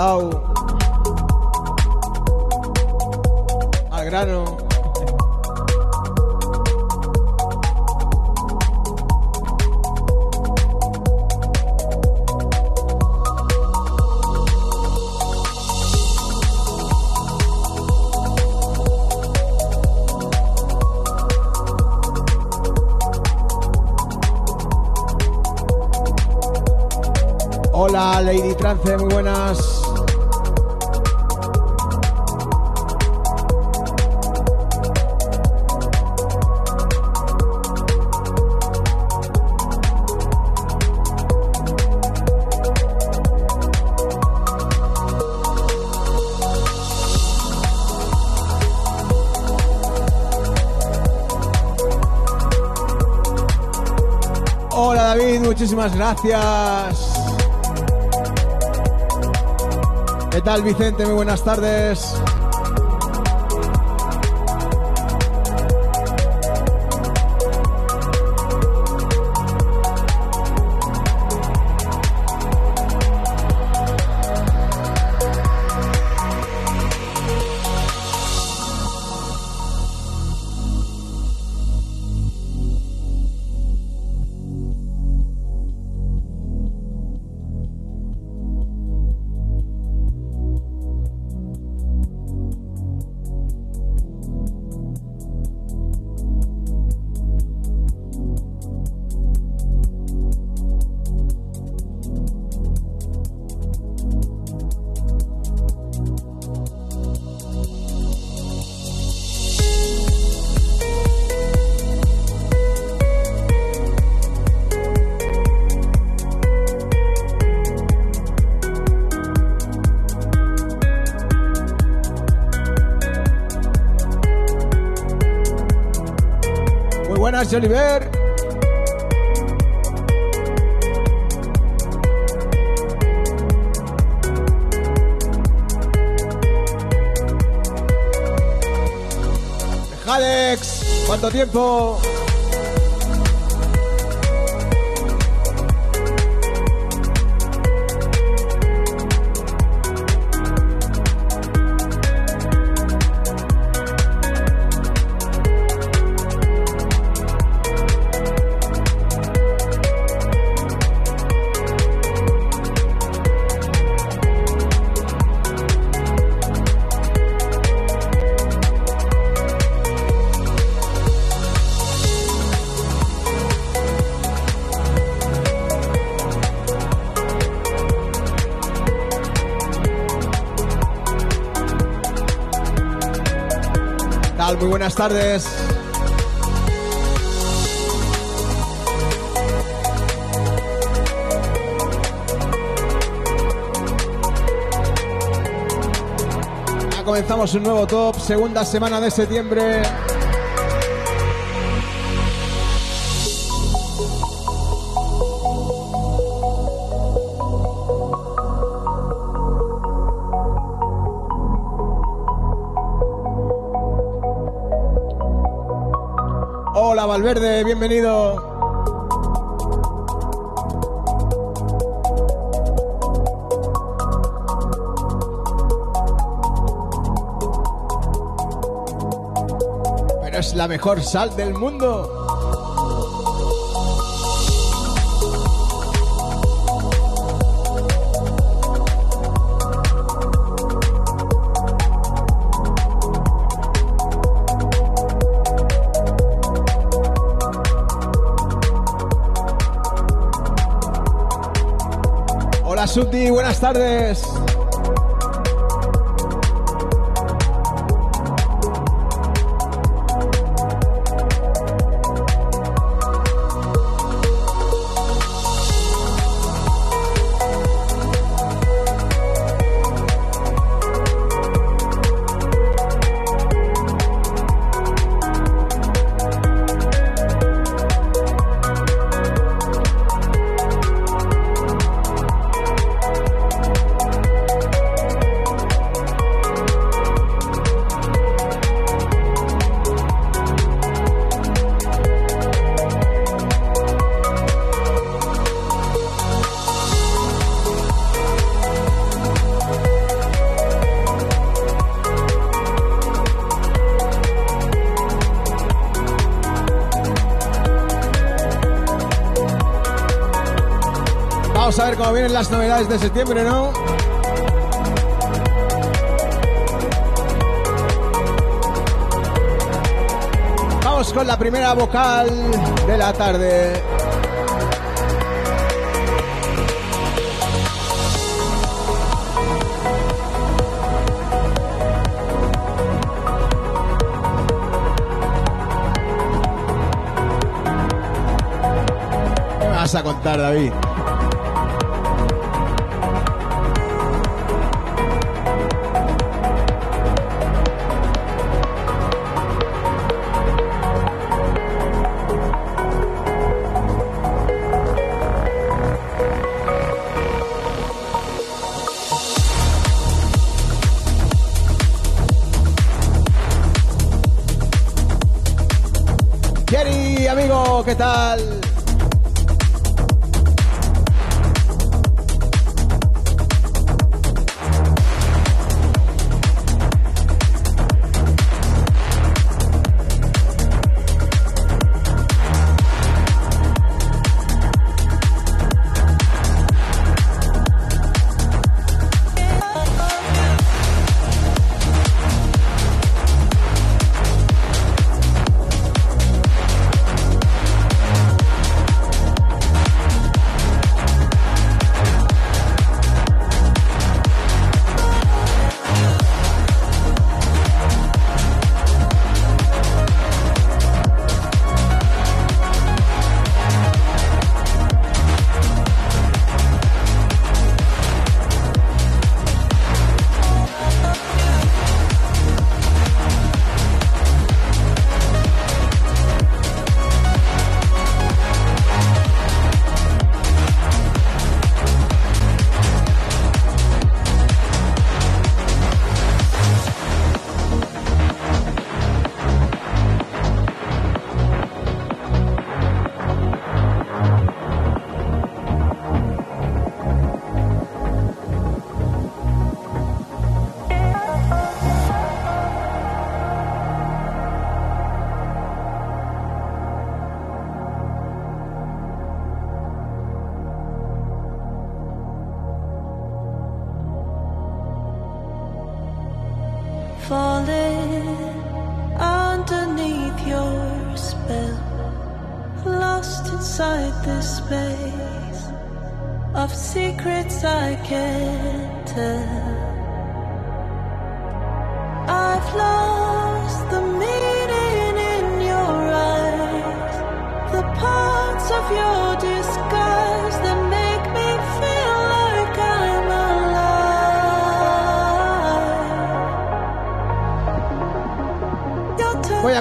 parado gracias. ¿Qué tal Vicente? Muy buenas tardes. Buenas, Oliver. Alex, ¿cuánto tiempo? Tardes. Comenzamos un nuevo top, segunda semana de septiembre. Bienvenido. Pero es la mejor sal del mundo. Suti, buenas tardes. Las novedades de septiembre, ¿no? Vamos con la primera vocal de la tarde. a contar, David? ¿Qué tal?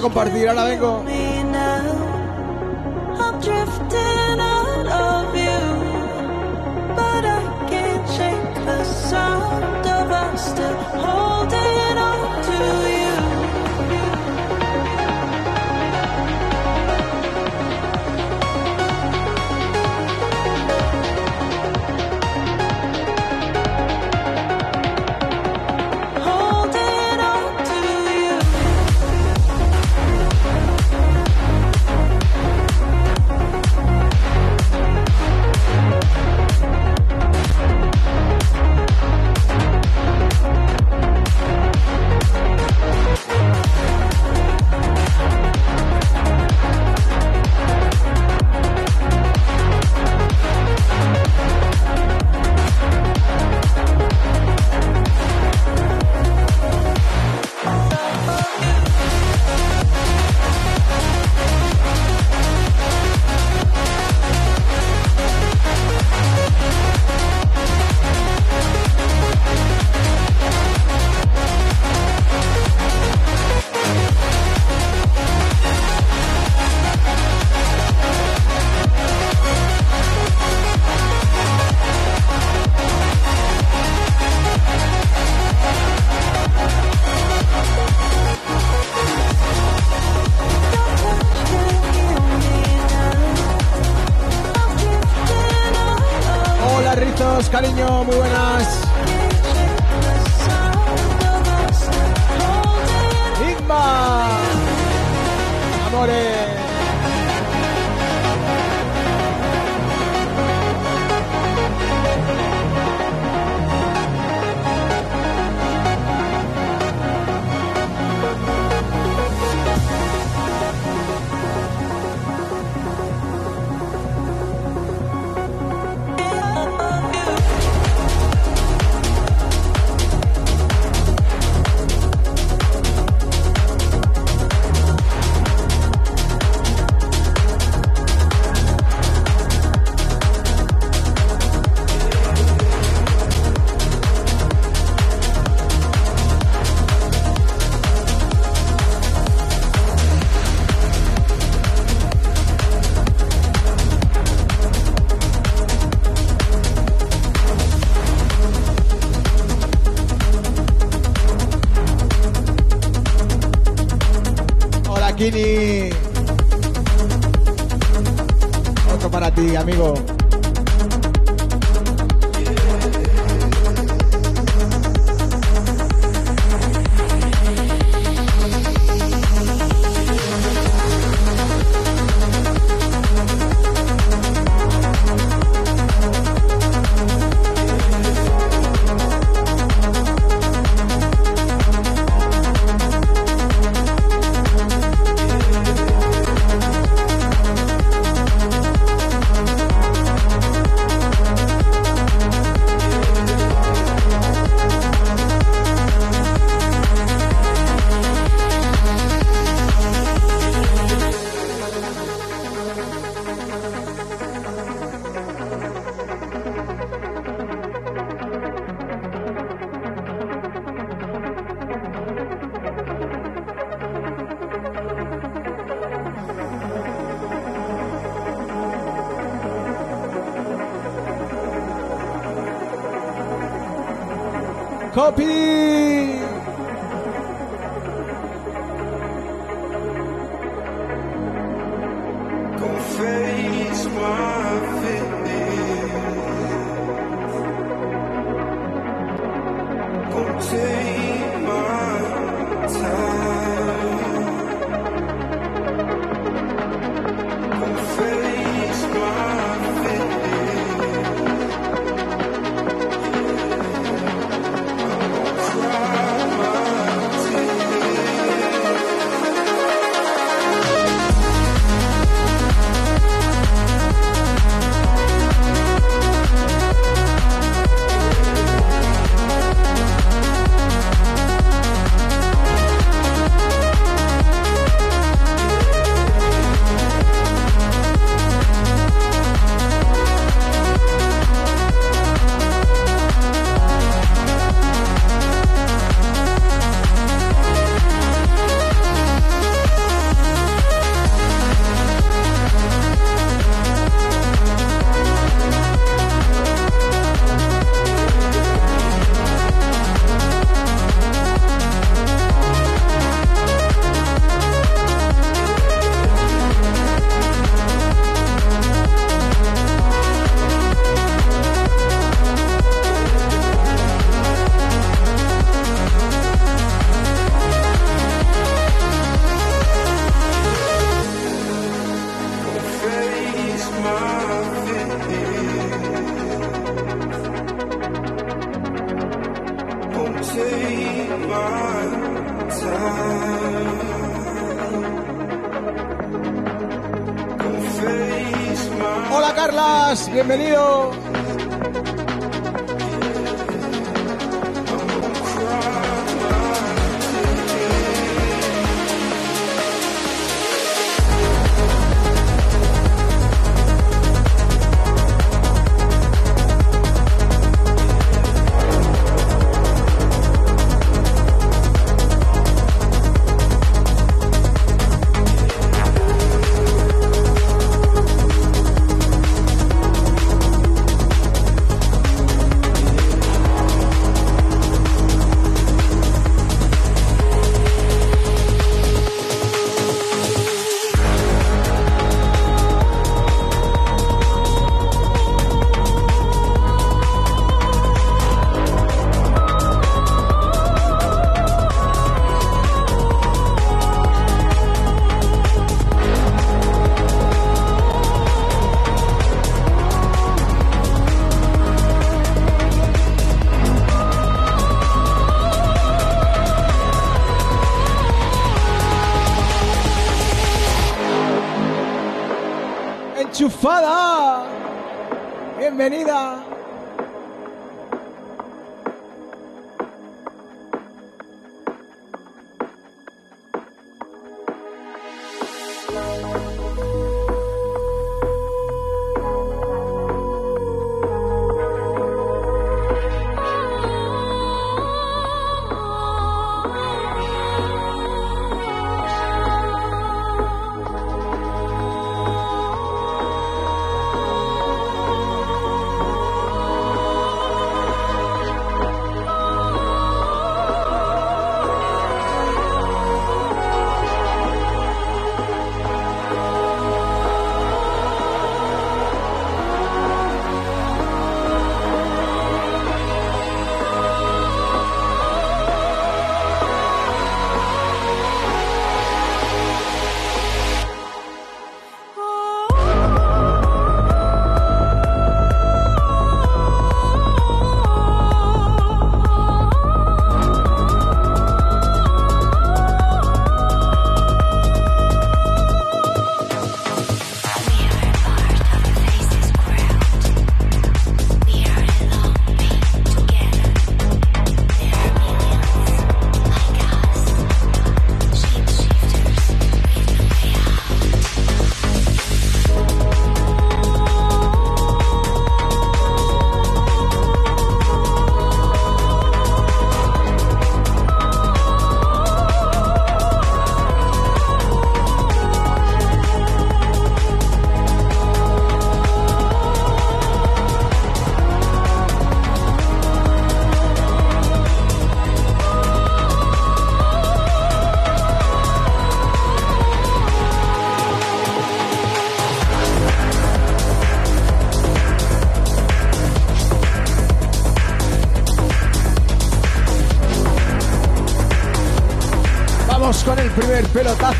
Compartir, ahora vengo.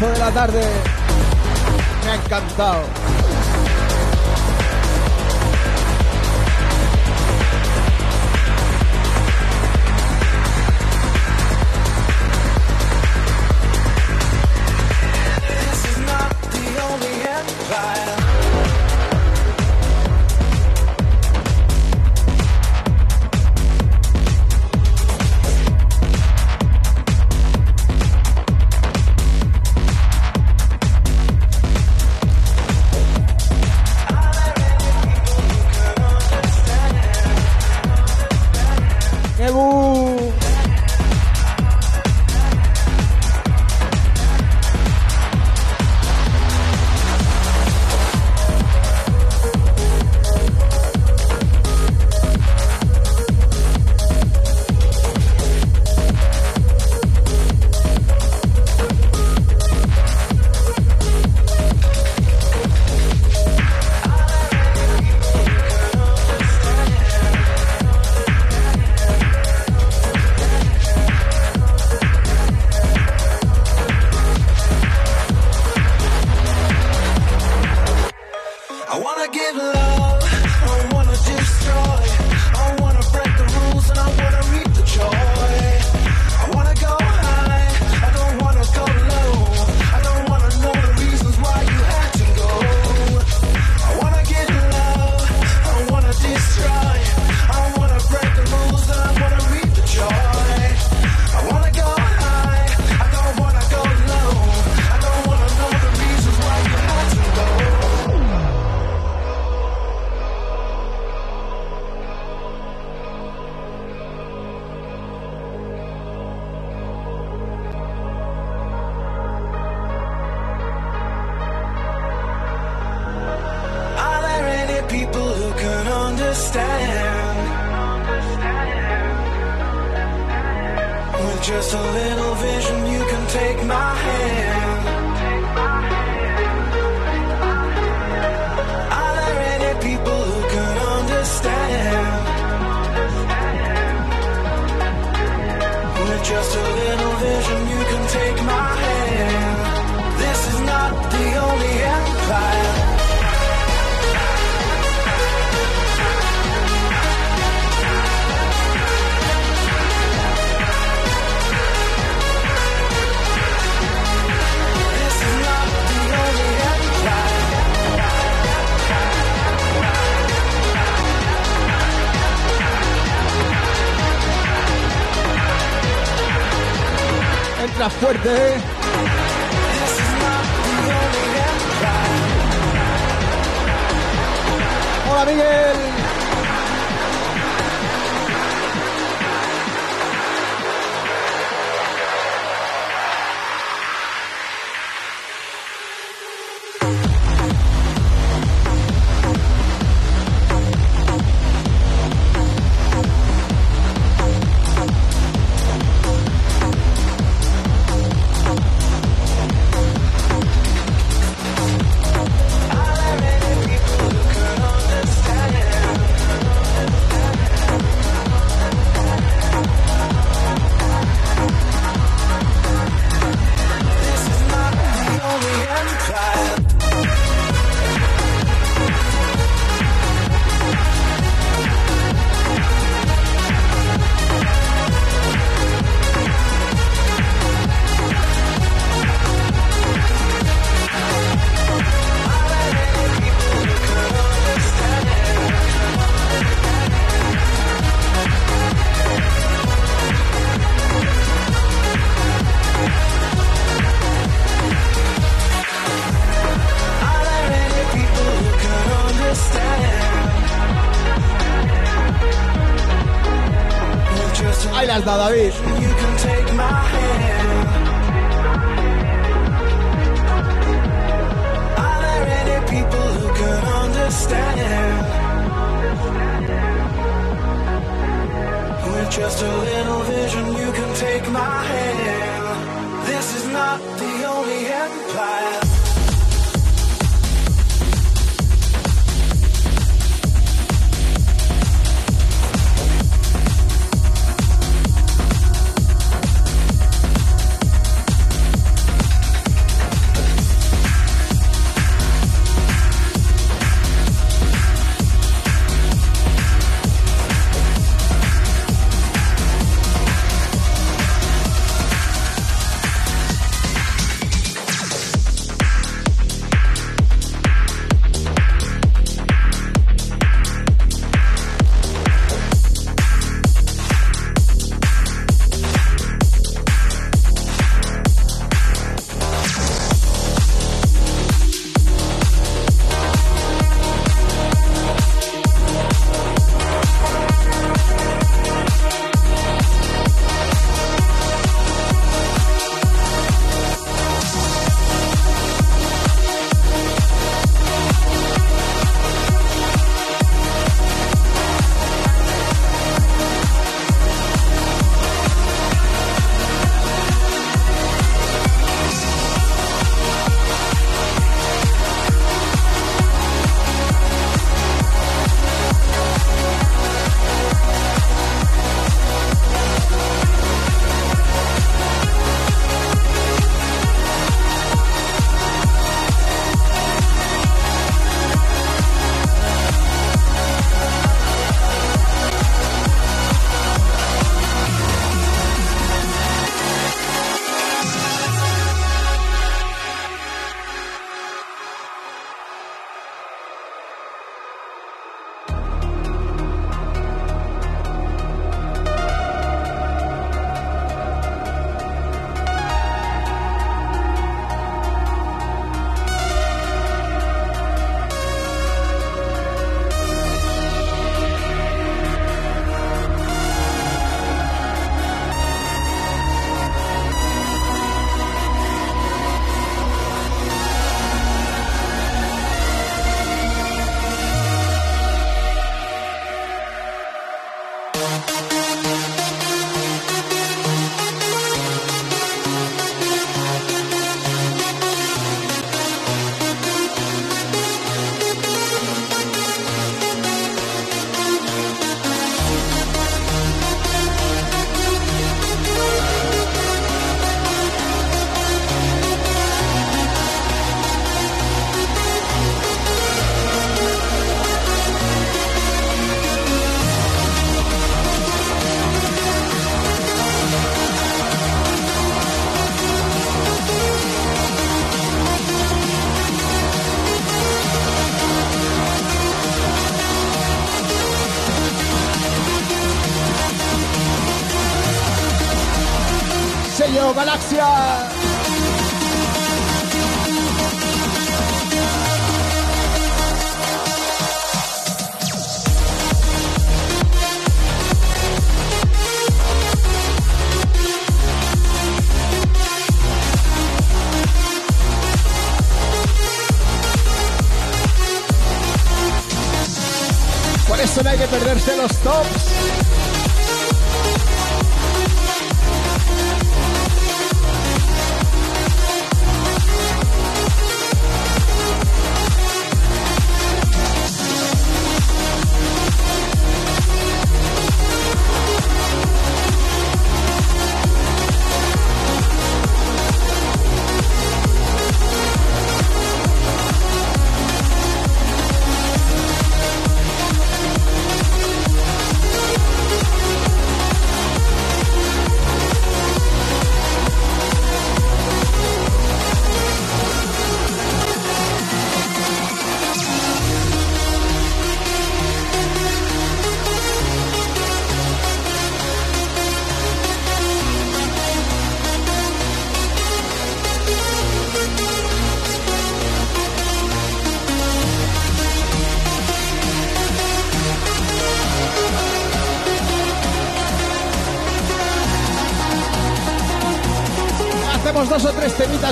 De la tarde. Fuerte. Hola Miguel.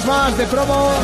Más de promo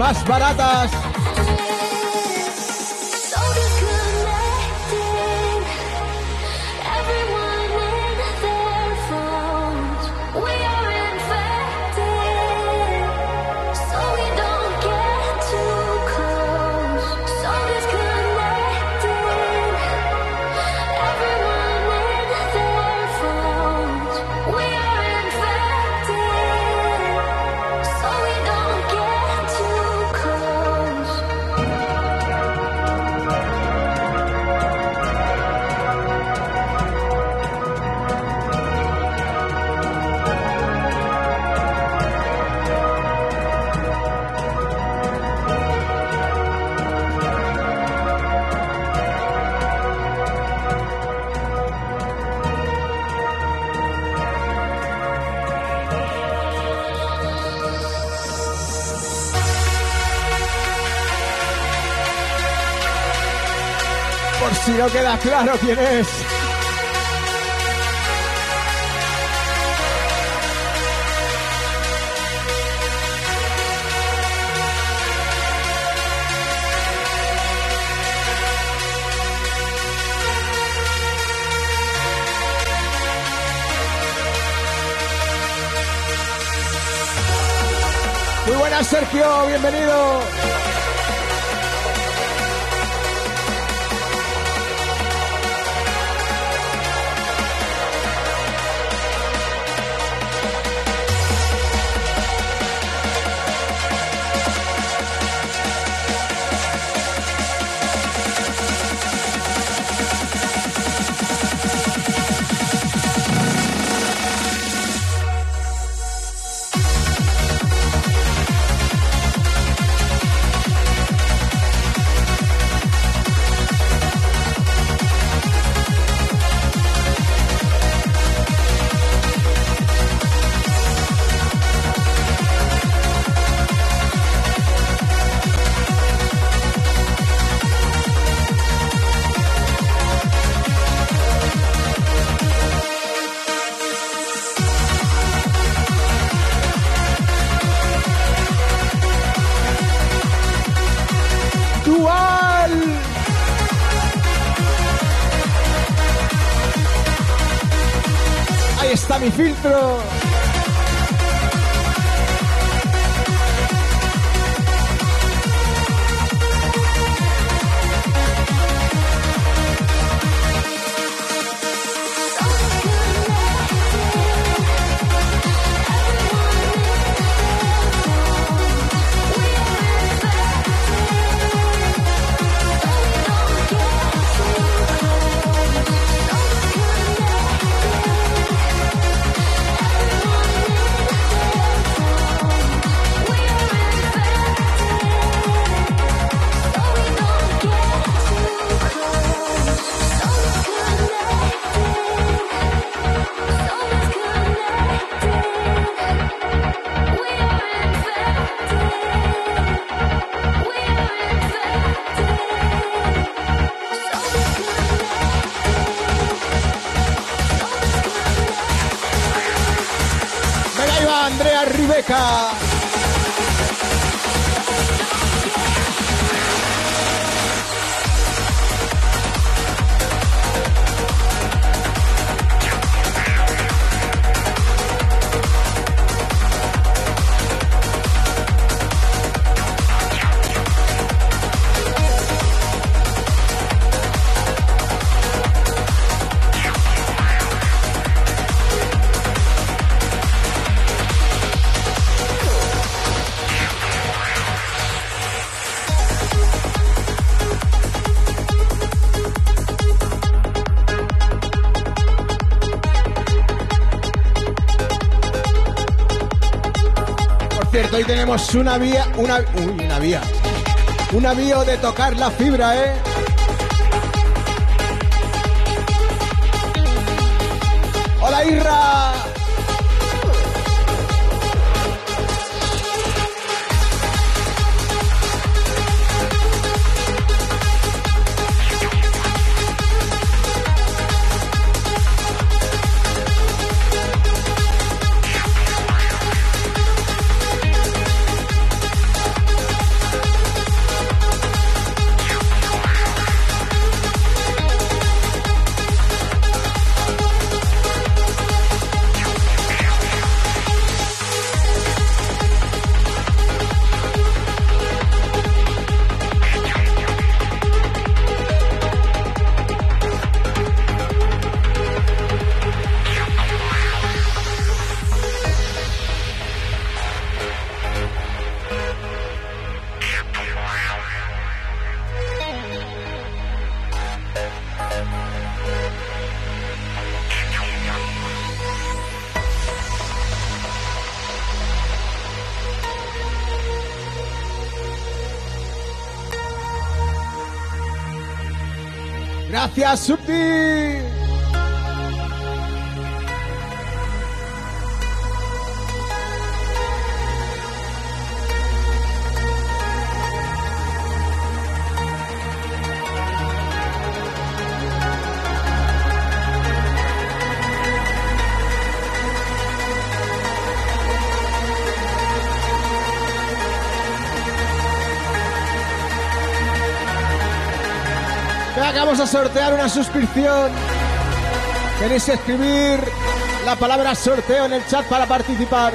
más baratas. No queda claro quién es. Andrea Ribeca. Tenemos una vía, una, uy, una vía, un avío de tocar la fibra, ¿eh? Hola Irra. Gracias, vamos a sortear una suscripción. ¿Queréis escribir la palabra sorteo en el chat para participar?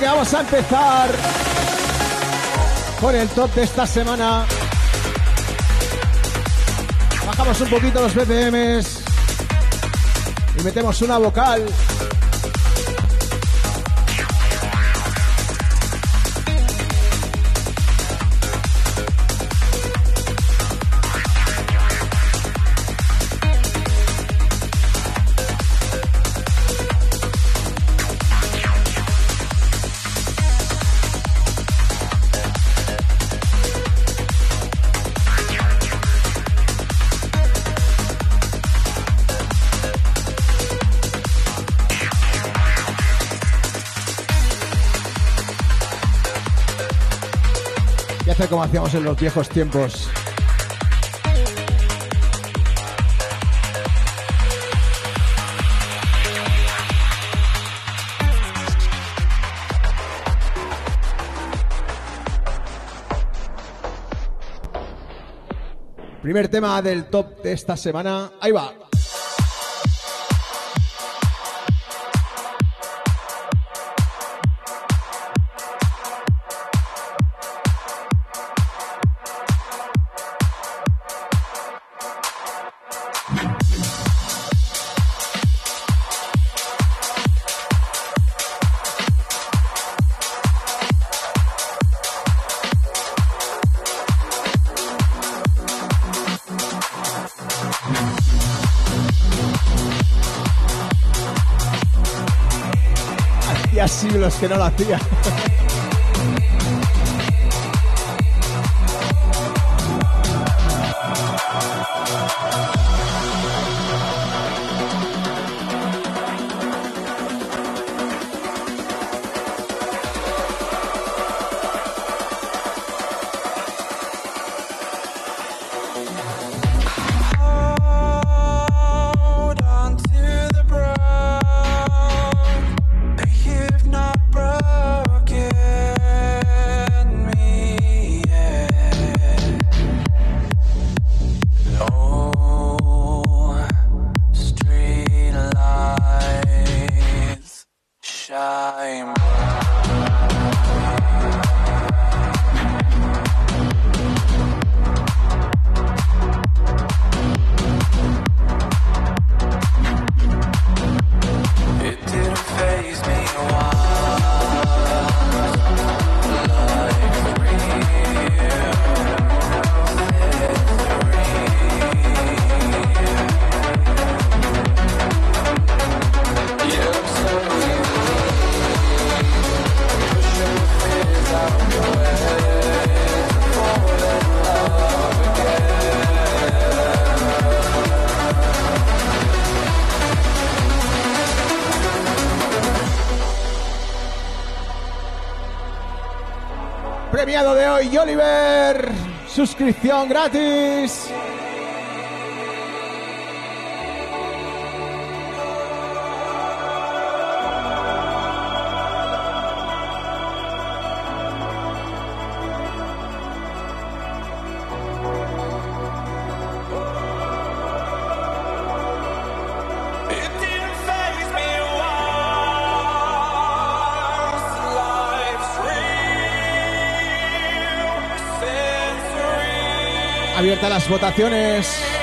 Vamos a empezar con el top de esta semana. Bajamos un poquito los BPMs y metemos una vocal. hacíamos en los viejos tiempos. Primer tema del top de esta semana. Ahí va. los que no lo hacía. suscripción gratis. votaciones.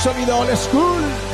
Sonido old school.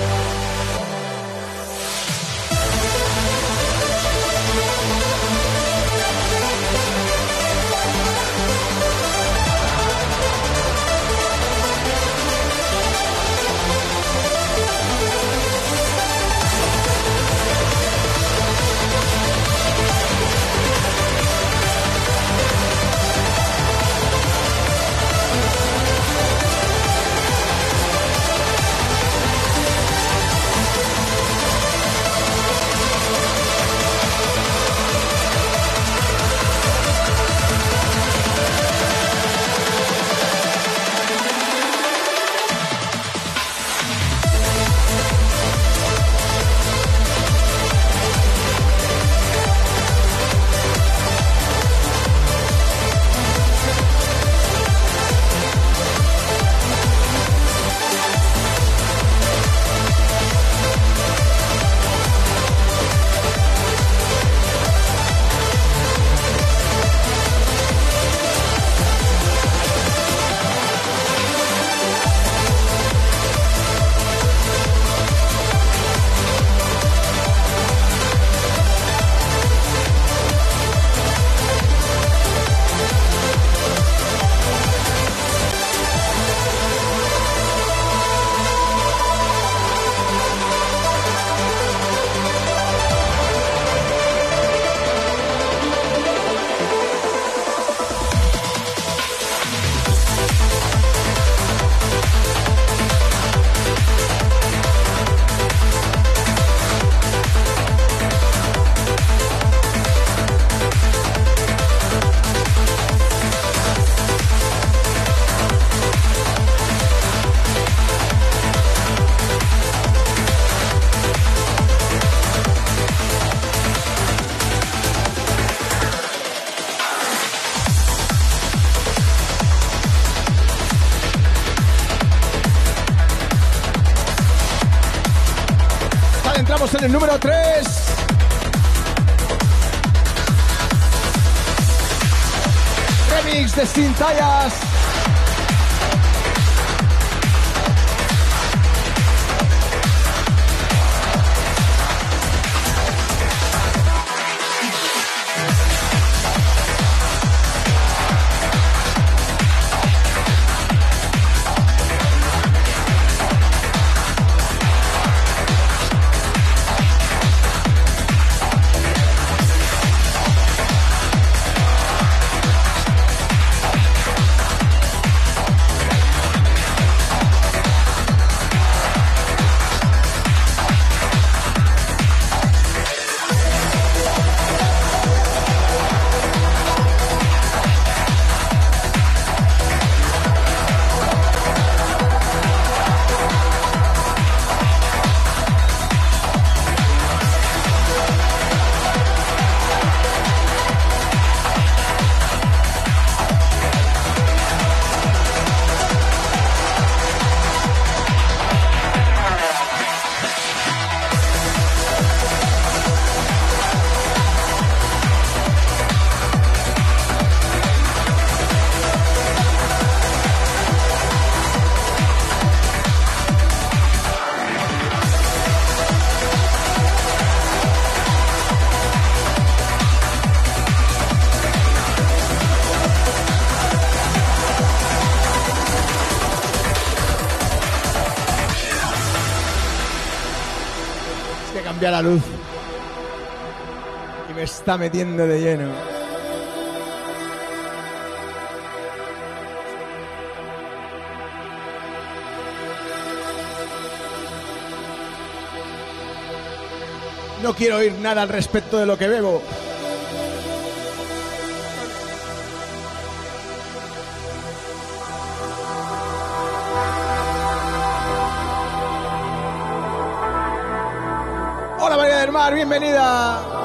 Número la luz y me está metiendo de lleno. No quiero oír nada al respecto de lo que bebo. Mar, bienvenida.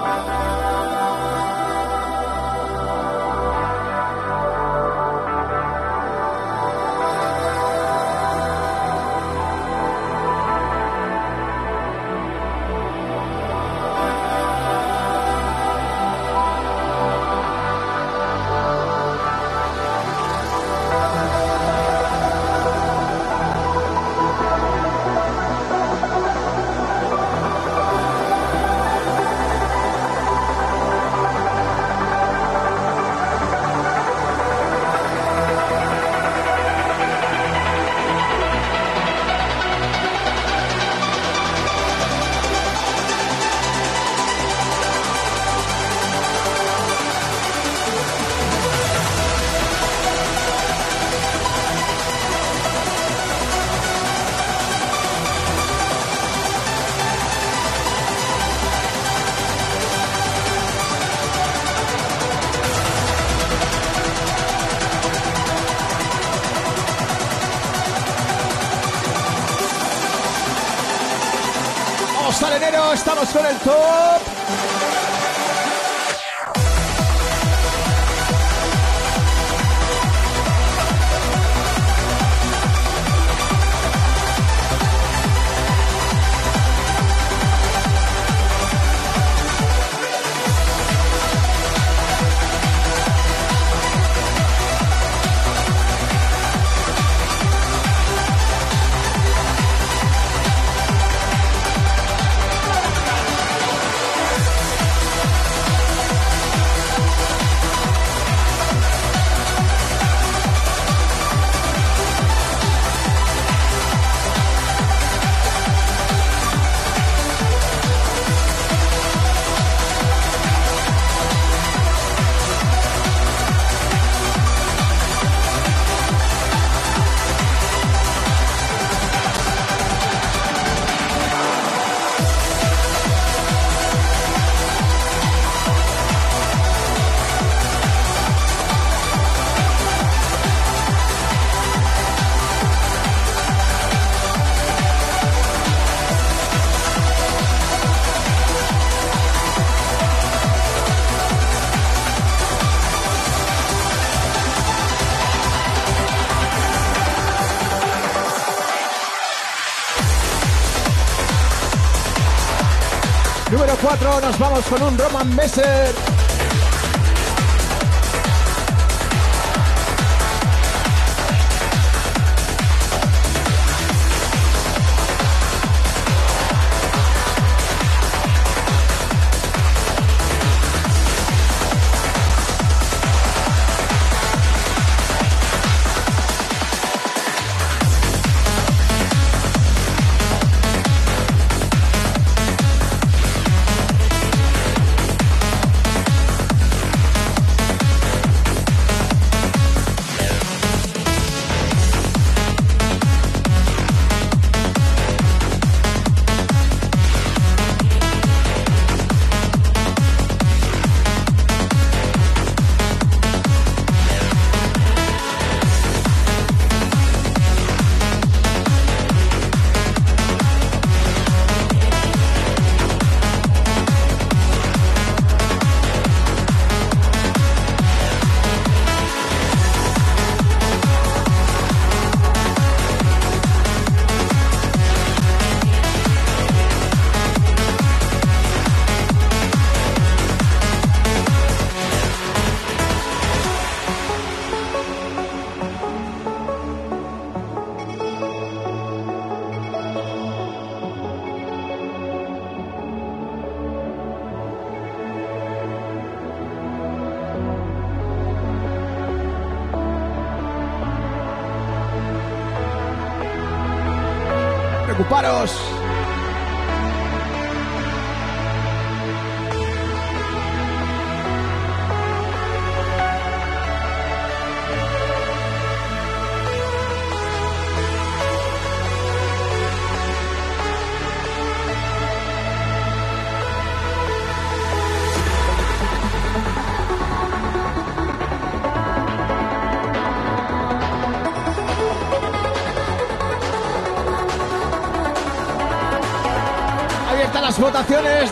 Nos vamos con un Roman Messer. Caros.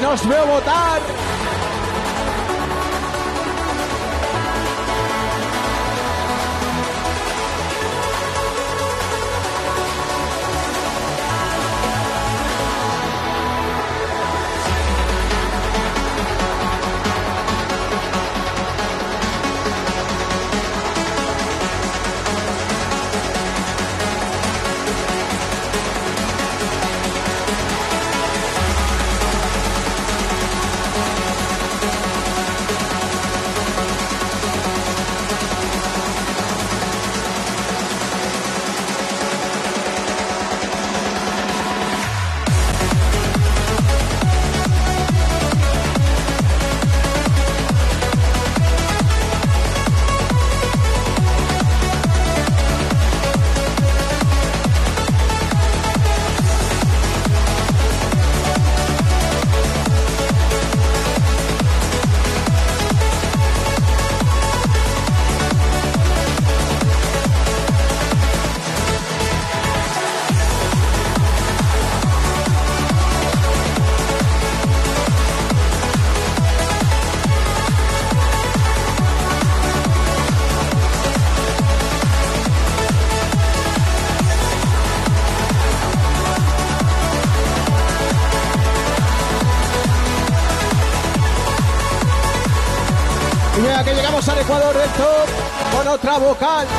Nos veo votar. Vocal.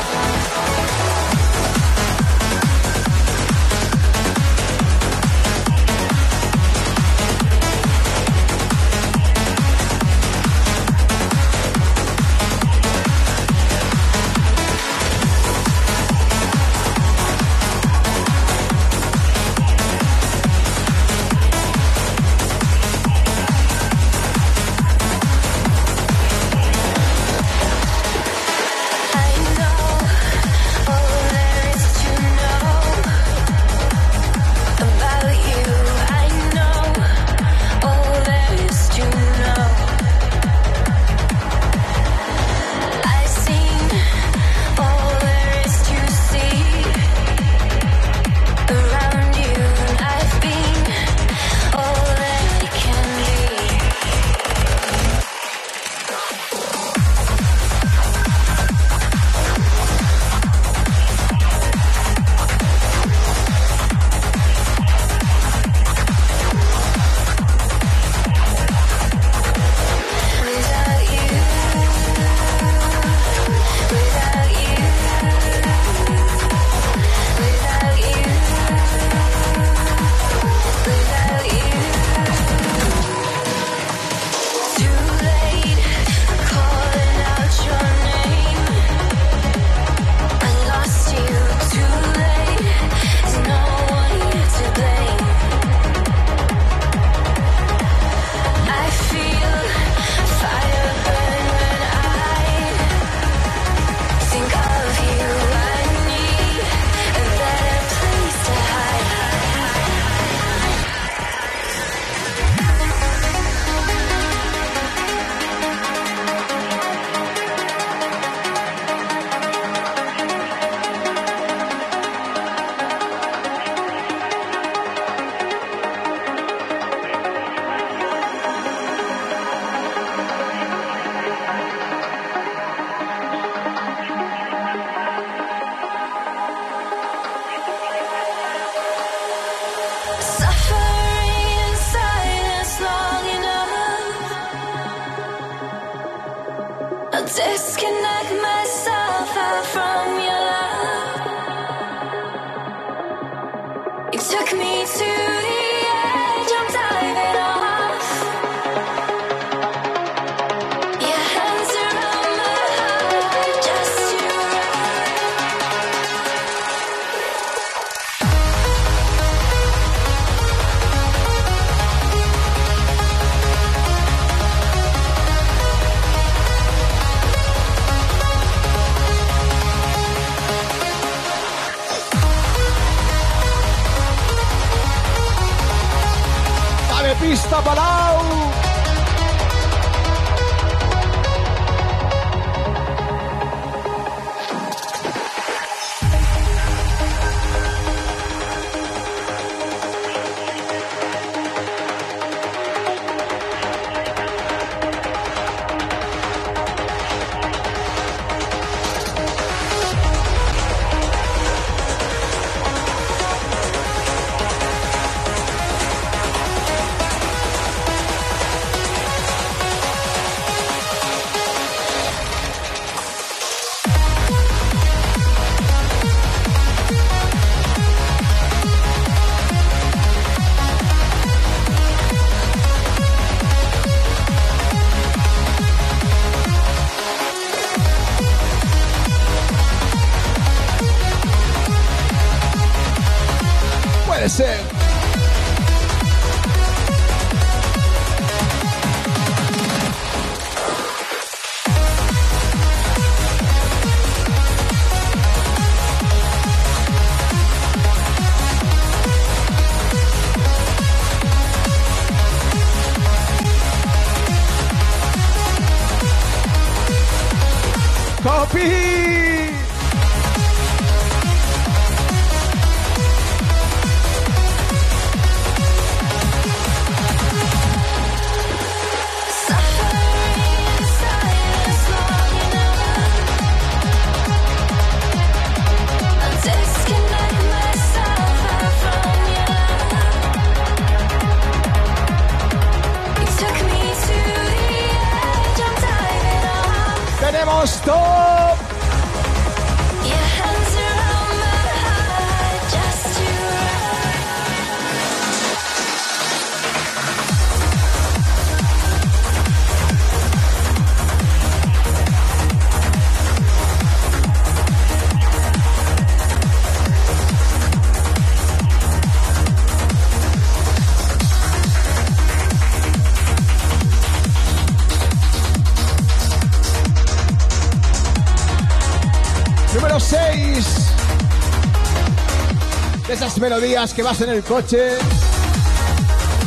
Melodías que vas en el coche.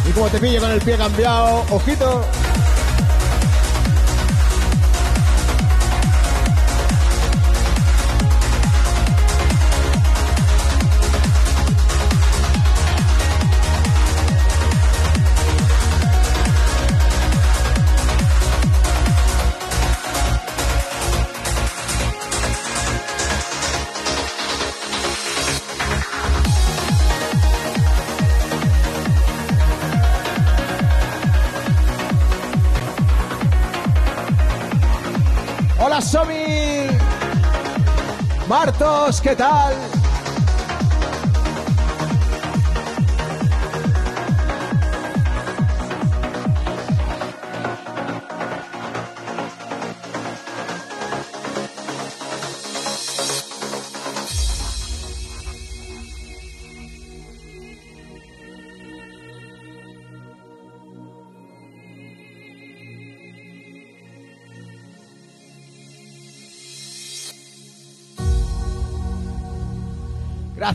Y como te pille con el pie cambiado, ojito. Martos, ¿qué tal?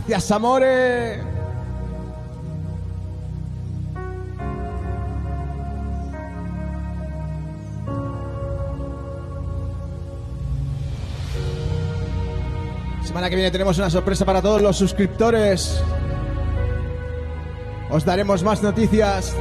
Gracias, amores. Semana que viene tenemos una sorpresa para todos los suscriptores. Os daremos más noticias.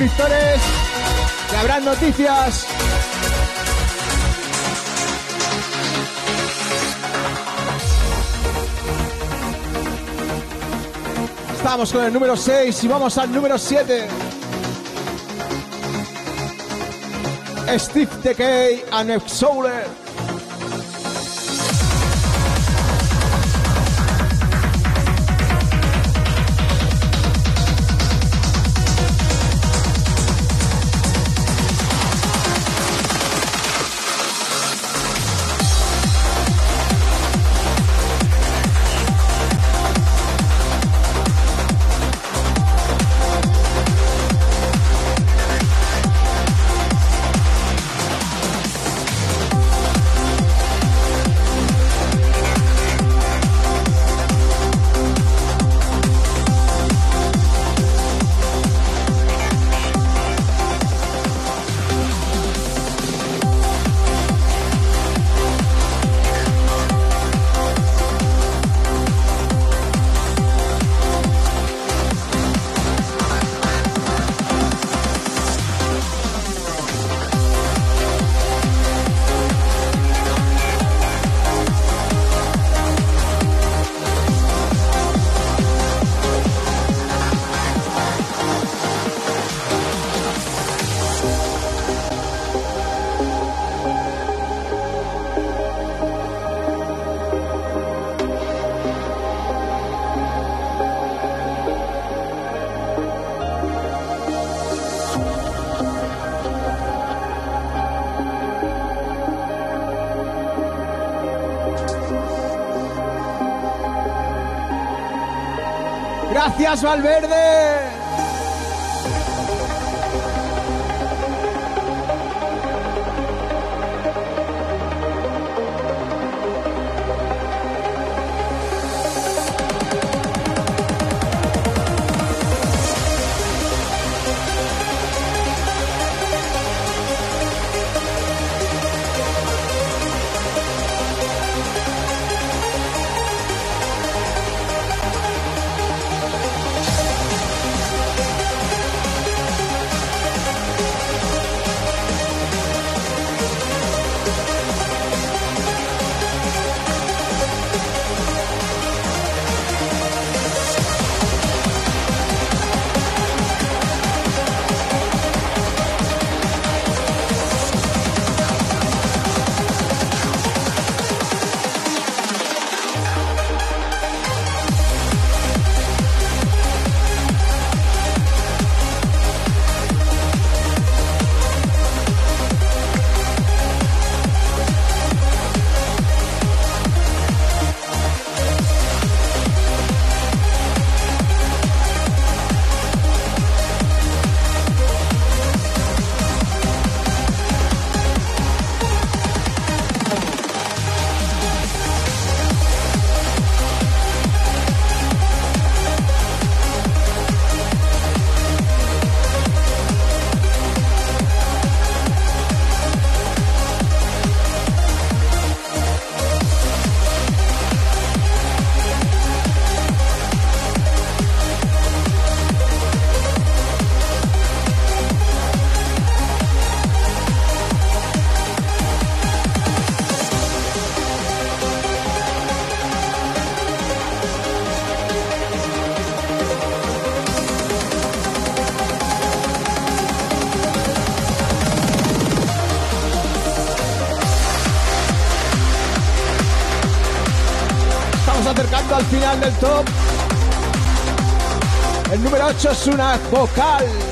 Suscriptores, que habrán noticias. Estamos con el número 6 y vamos al número 7. Steve Decay and Exouler. Gracias, Valverde. Final del top. El número 8 es una vocal.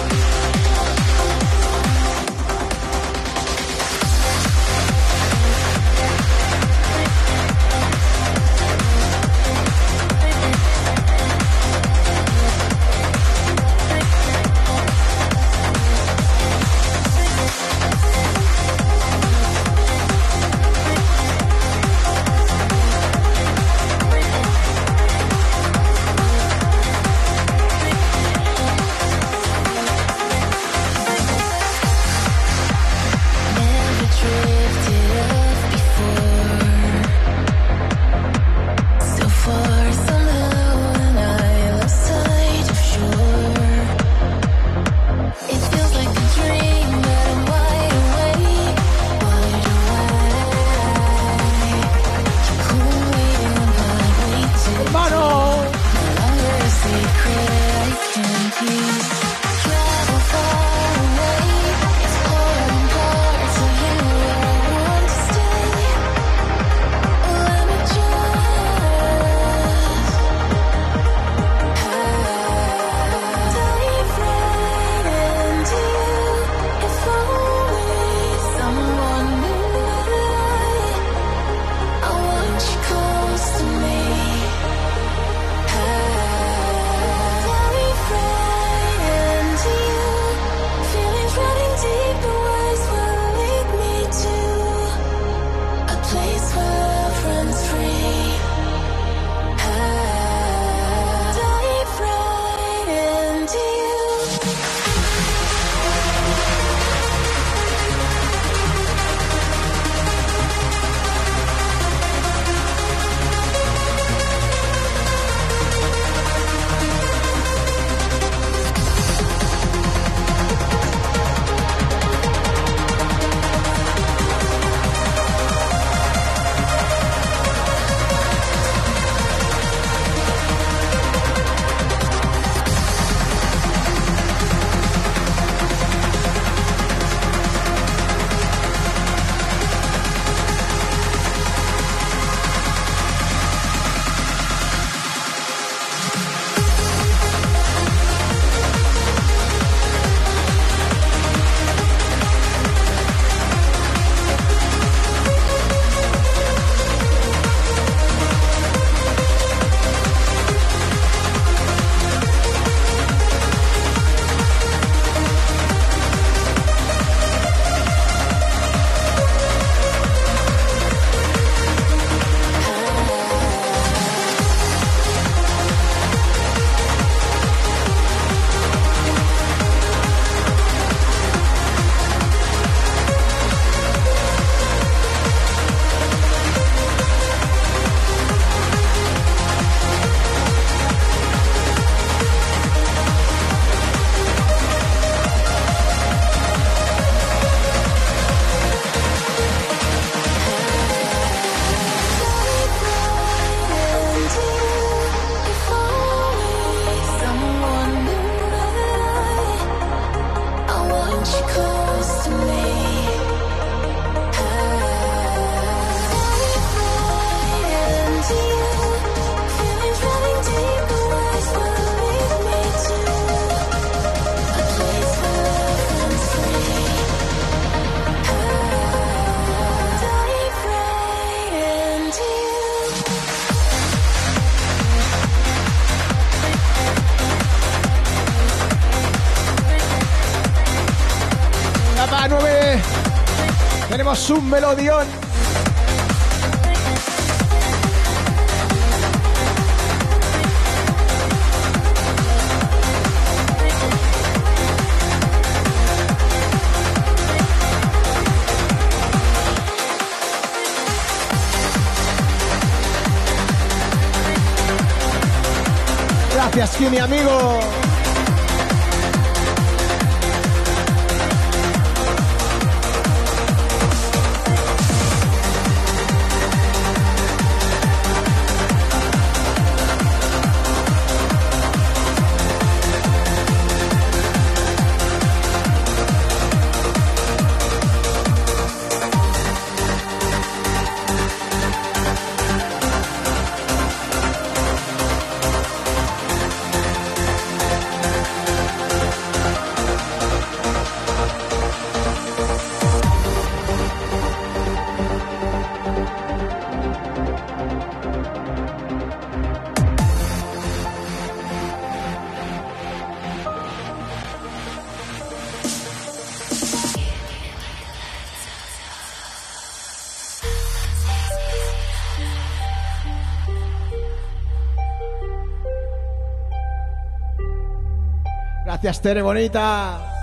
Un melodión. Gracias, mi amigo. Gracias, bonita.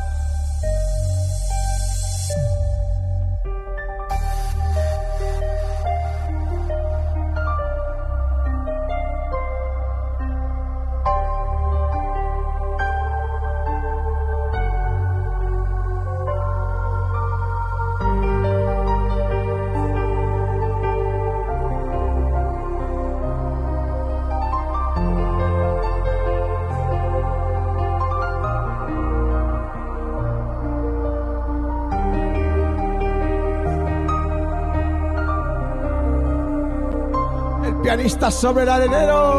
Pianista sobre el arenero.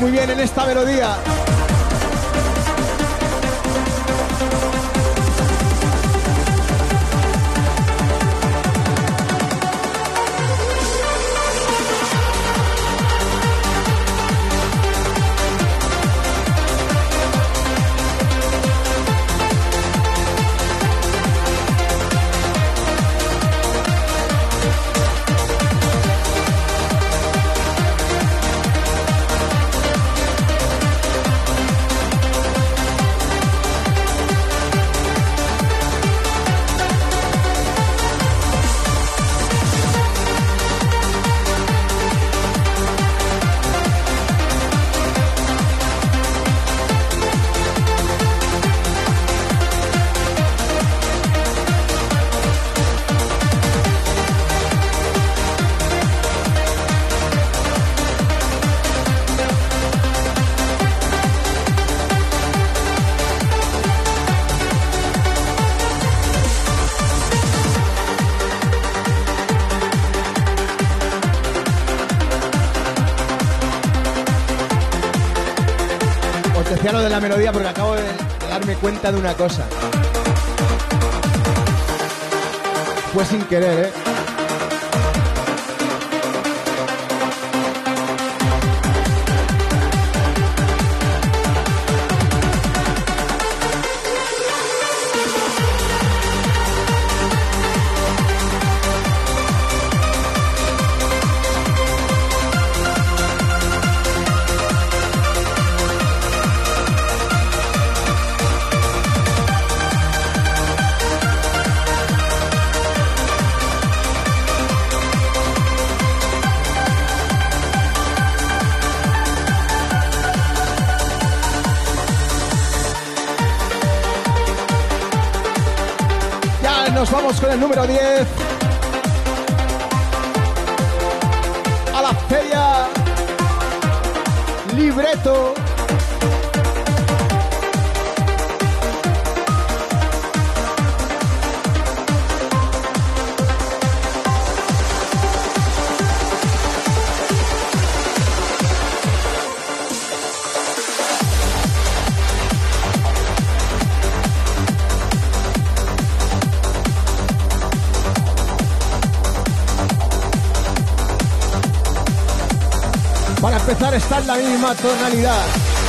Muy bien en esta melodía. Melodía porque acabo de, de darme cuenta de una cosa. Fue sin querer, ¿eh? Número 10. Misma tonalidad.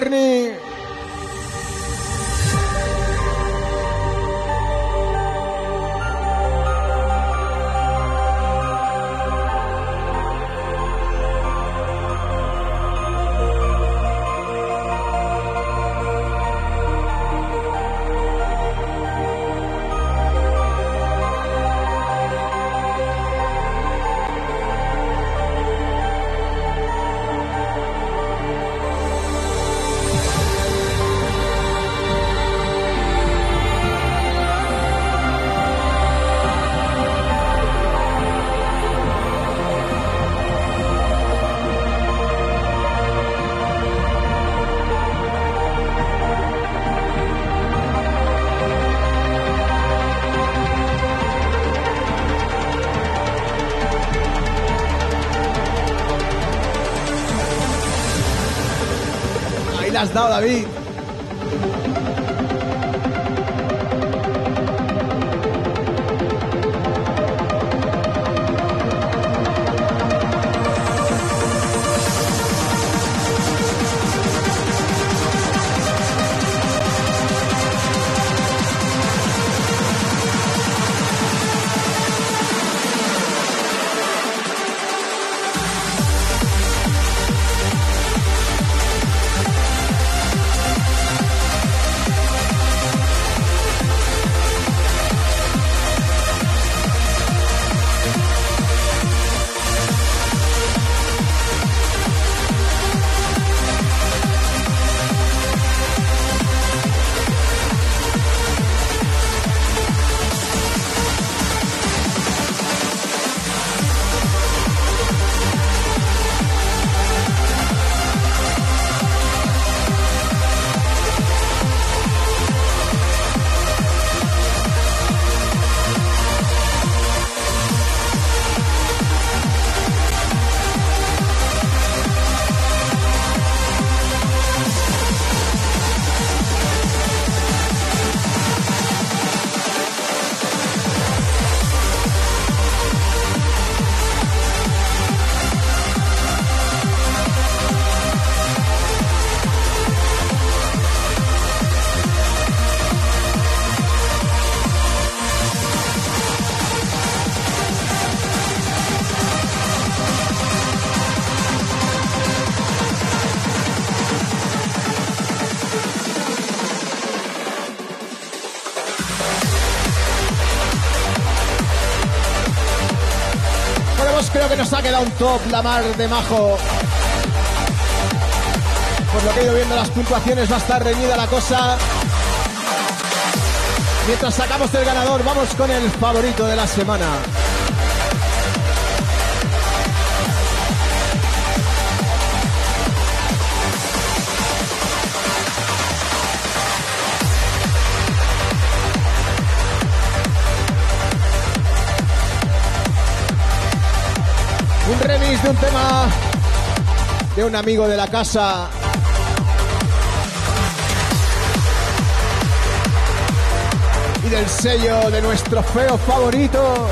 Muy dado, David. Quedado un top la mar de majo. Por lo que he ido viendo las puntuaciones va a estar reñida la cosa. Mientras sacamos el ganador, vamos con el favorito de la semana. De un tema de un amigo de la casa. Y del sello de nuestro feo favorito.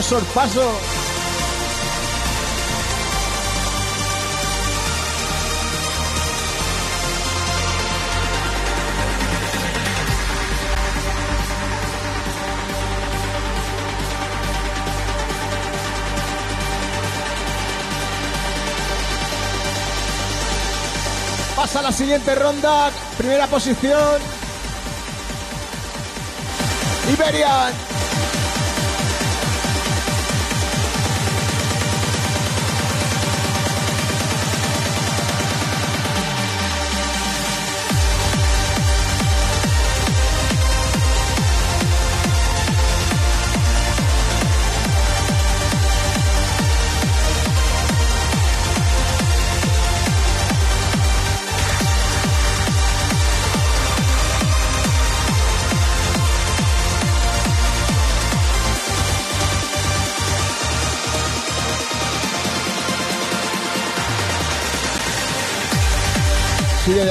Sorpaso. Pasa la siguiente ronda. Primera posición. Iberian.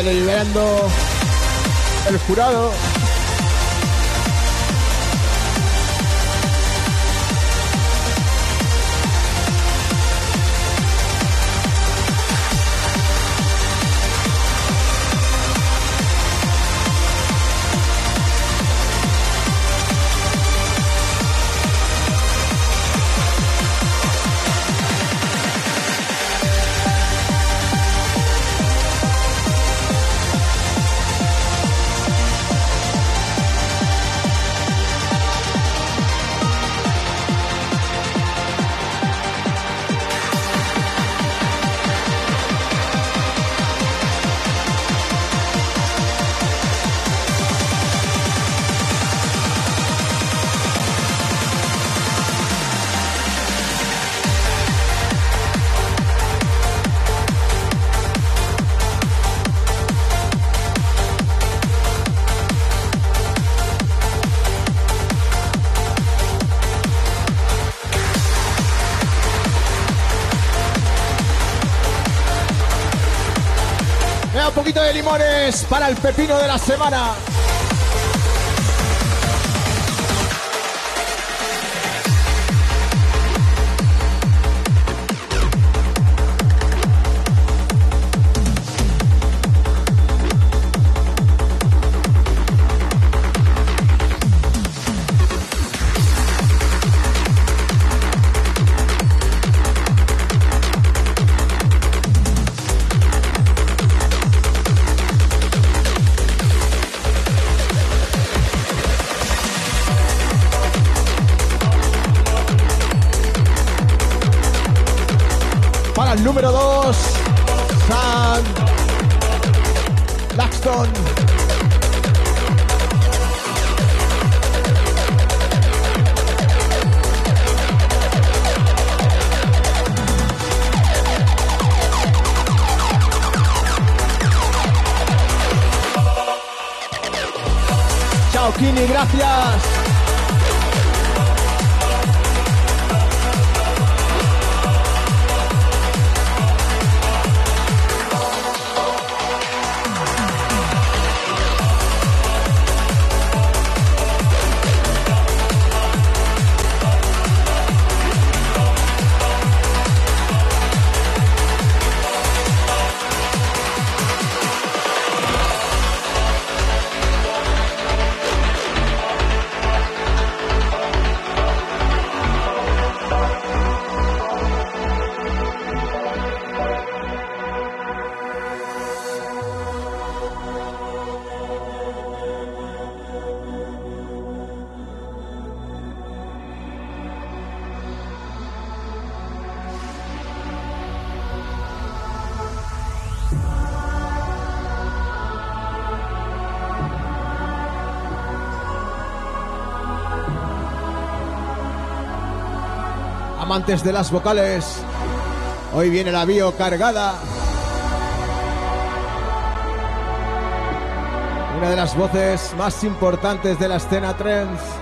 Deliberando el jurado. Para el pepino de la semana. Amantes de las vocales, hoy viene la bio cargada. Una de las voces más importantes de la escena trance.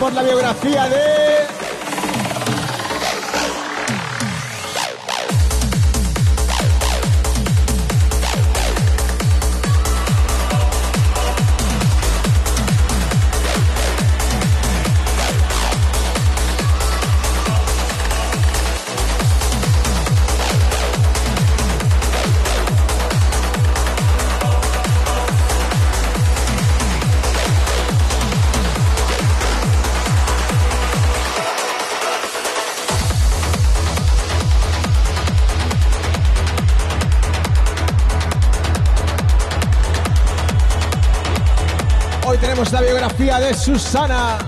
Por la biografía de... de Susana.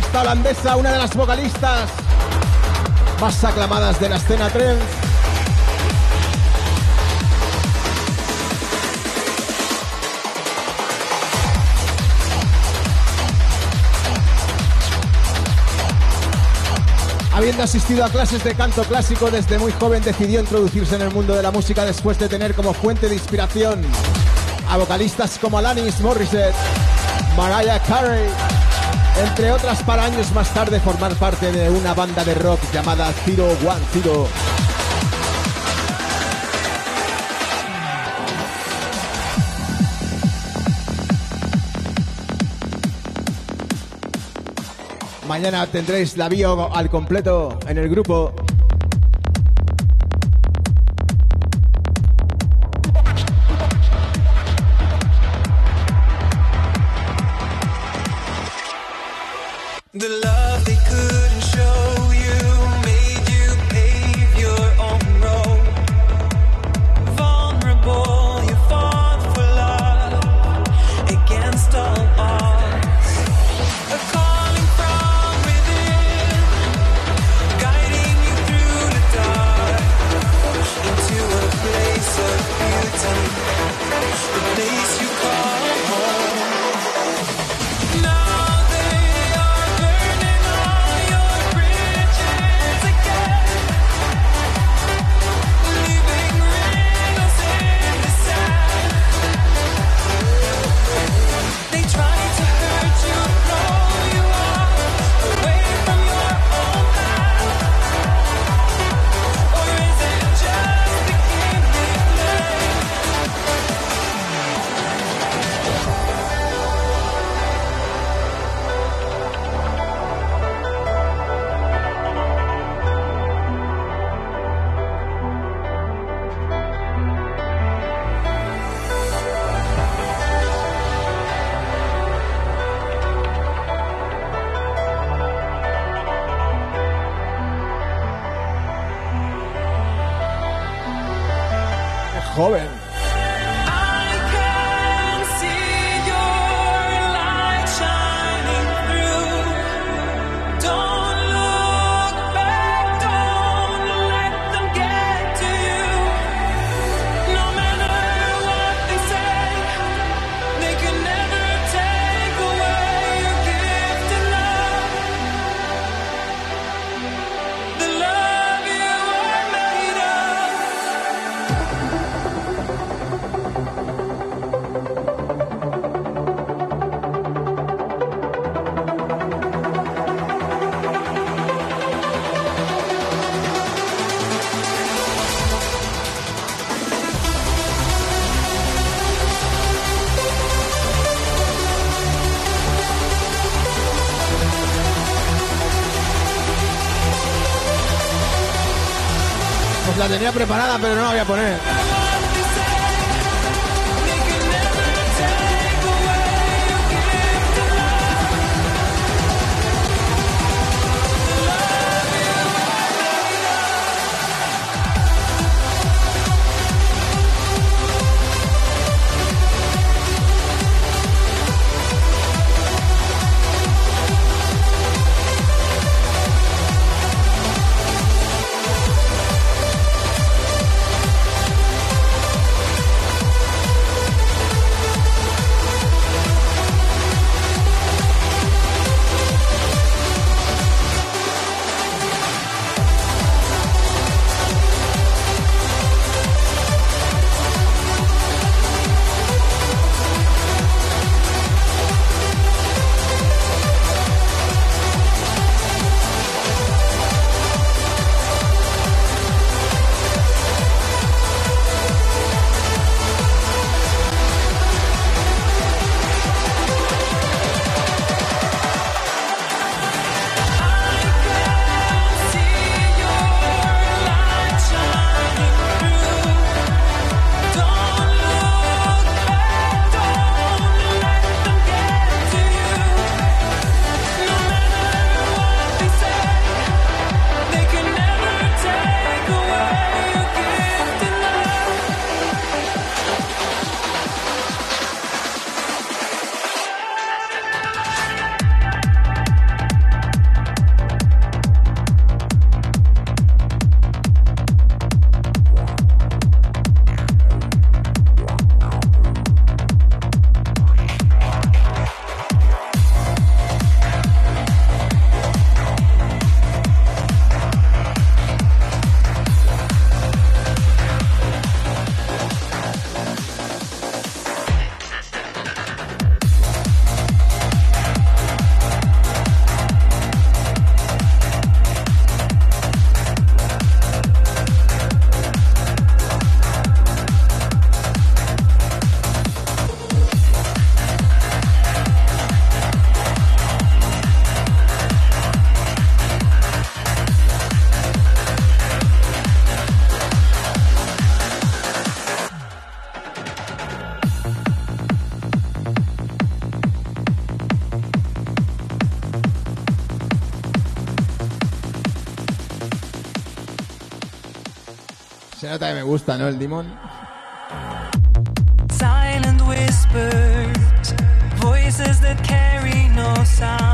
Esta holandesa, una de las vocalistas más aclamadas de la escena trance. Habiendo asistido a clases de canto clásico desde muy joven, decidió introducirse en el mundo de la música después de tener como fuente de inspiración a vocalistas como Alanis Morissette, Mariah Carey, entre otras para años más tarde formar parte de una banda de rock llamada Zero One Zero. Mañana tendréis la bio al completo en el grupo. preparada, pero nota que me gusta, ¿no? El Dimon. Silent whispers, voices that carry no sound.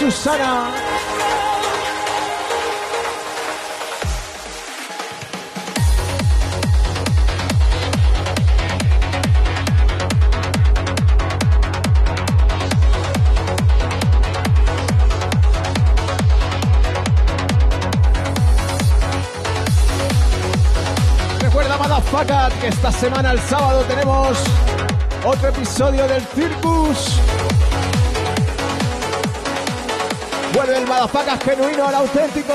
Susana. Recuerda, Madafakat, que esta semana, el sábado, tenemos otro episodio del Circus. Madafacas genuino, el auténtico.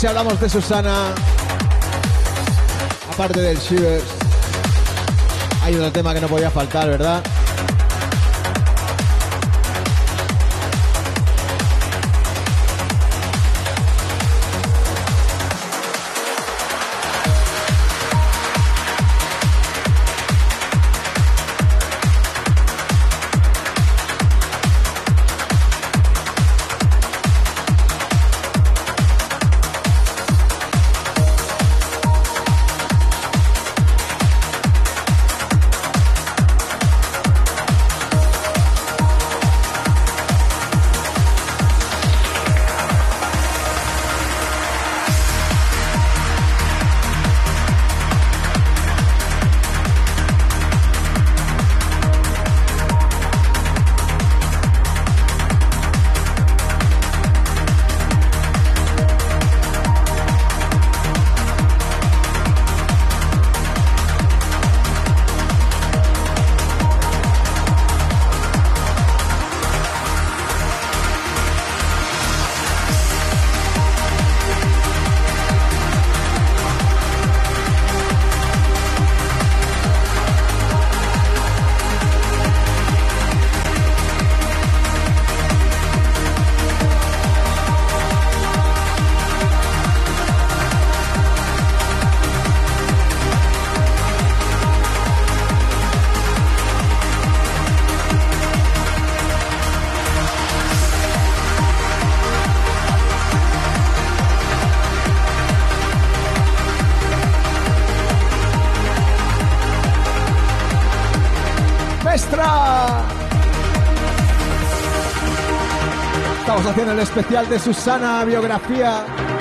si hablamos de Susana, aparte del Shivers, hay otro tema que no podía faltar, ¿verdad? especial de Susana, biografía.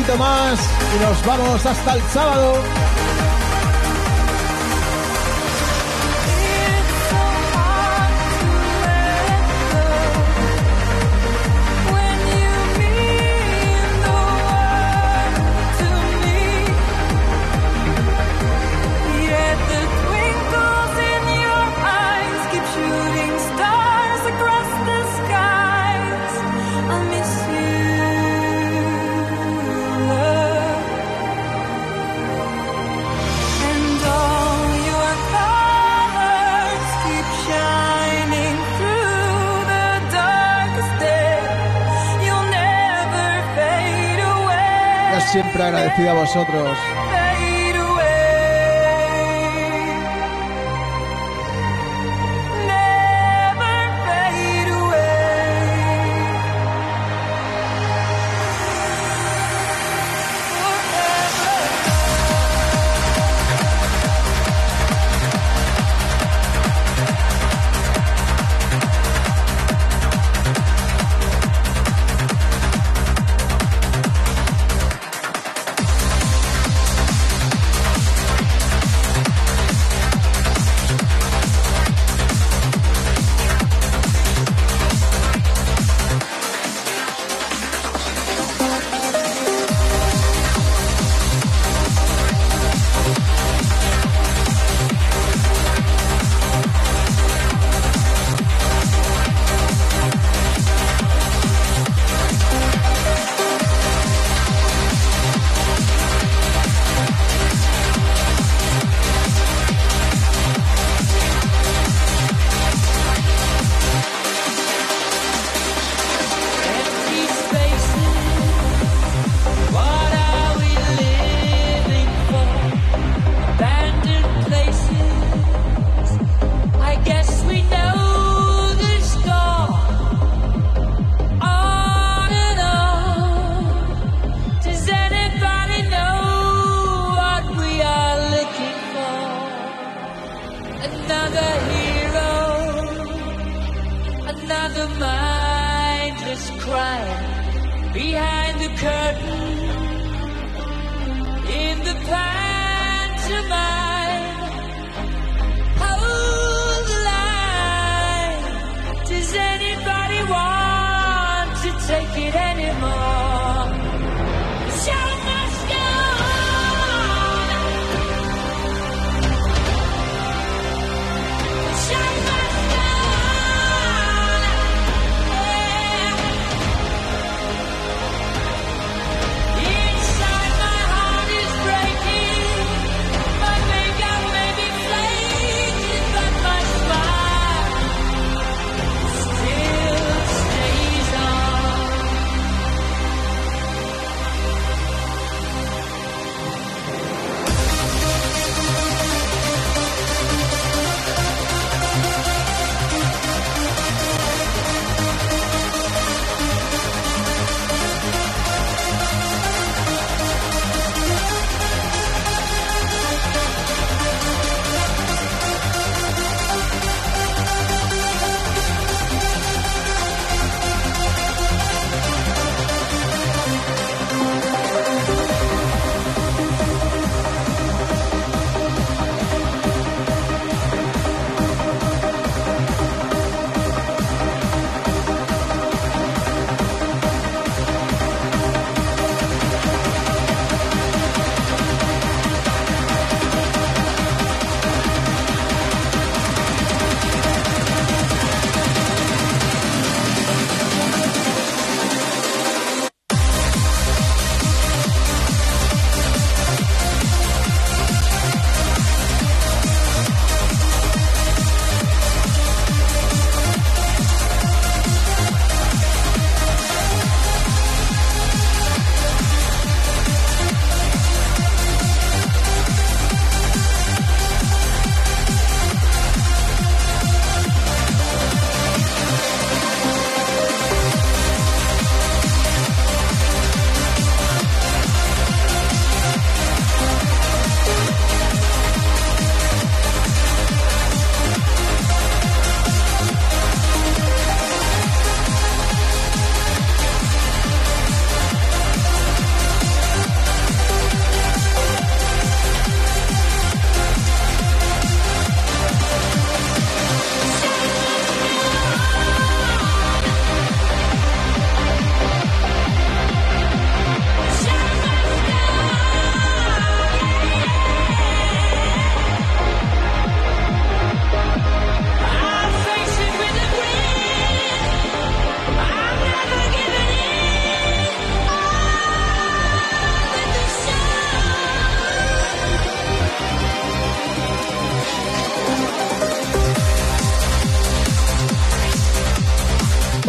minutito más y nos vamos hasta el sábado. agradecido a vosotros.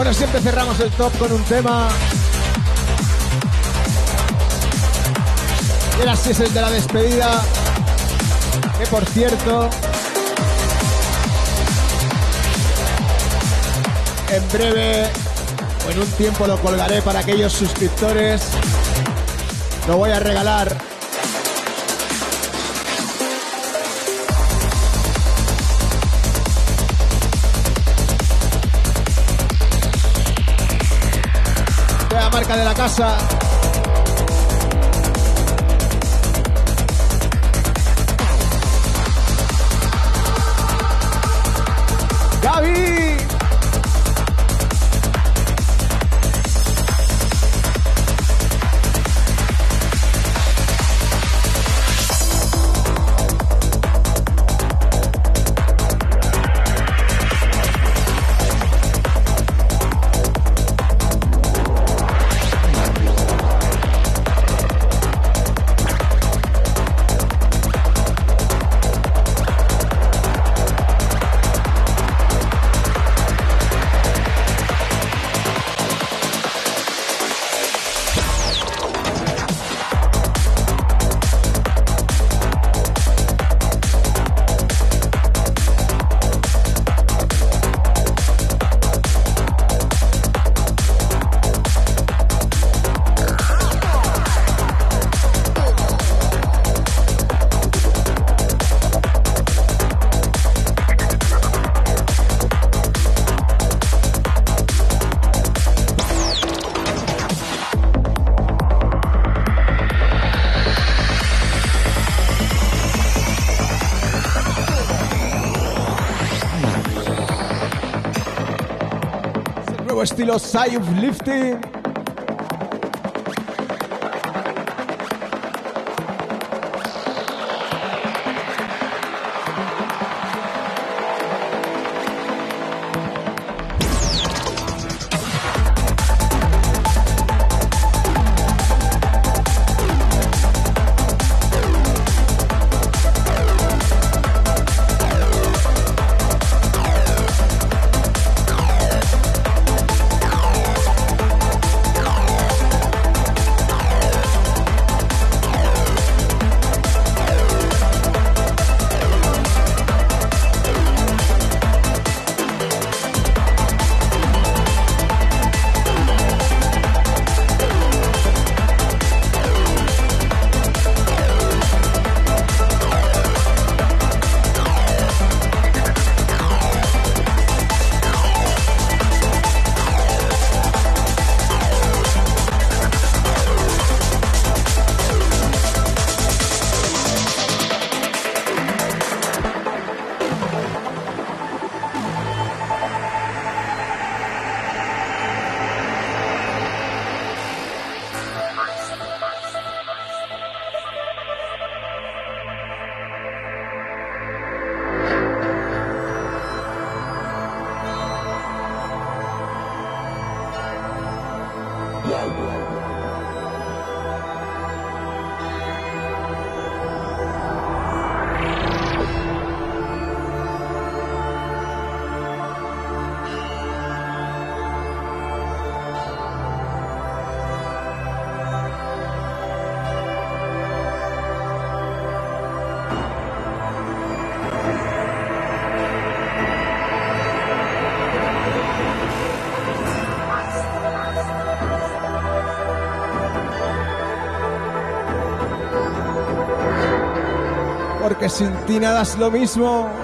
Bueno, siempre cerramos el top con un tema. Y ahora sí el de la despedida. Que por cierto, en breve o en un tiempo lo colgaré para aquellos suscriptores. Lo voy a regalar. De la casa. Philosai of Lifting. Sin ti nada es lo mismo.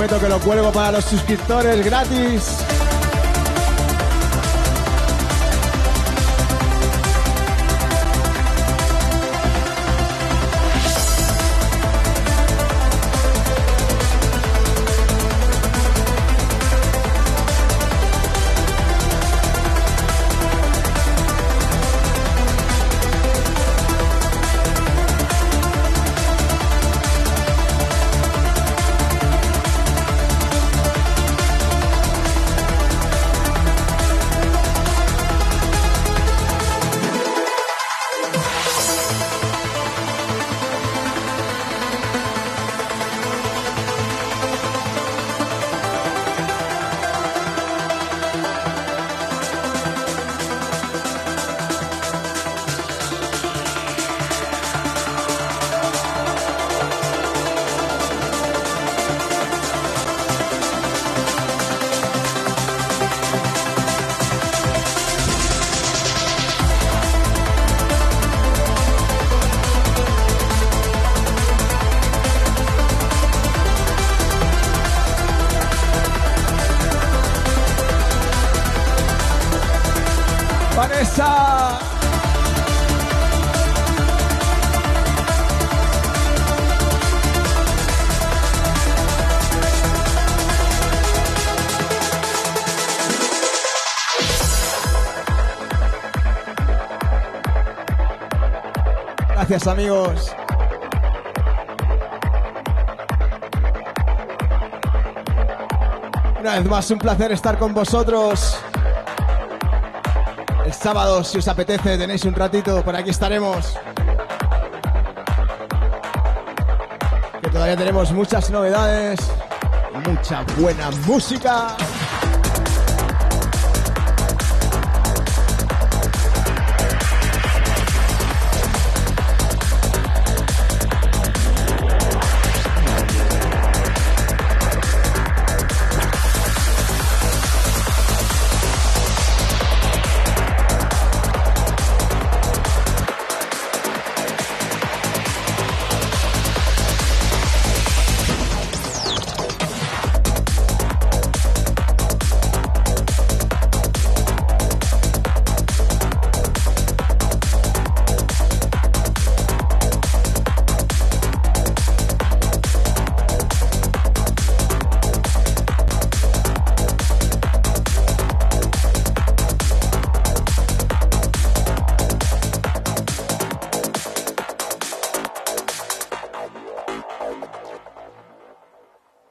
Prometo que lo cuelgo para los suscriptores gratis. Amigos. Una vez más, un placer estar con vosotros. El sábado, si os apetece, tenéis un ratito, por aquí estaremos. Que todavía tenemos muchas novedades mucha buena música.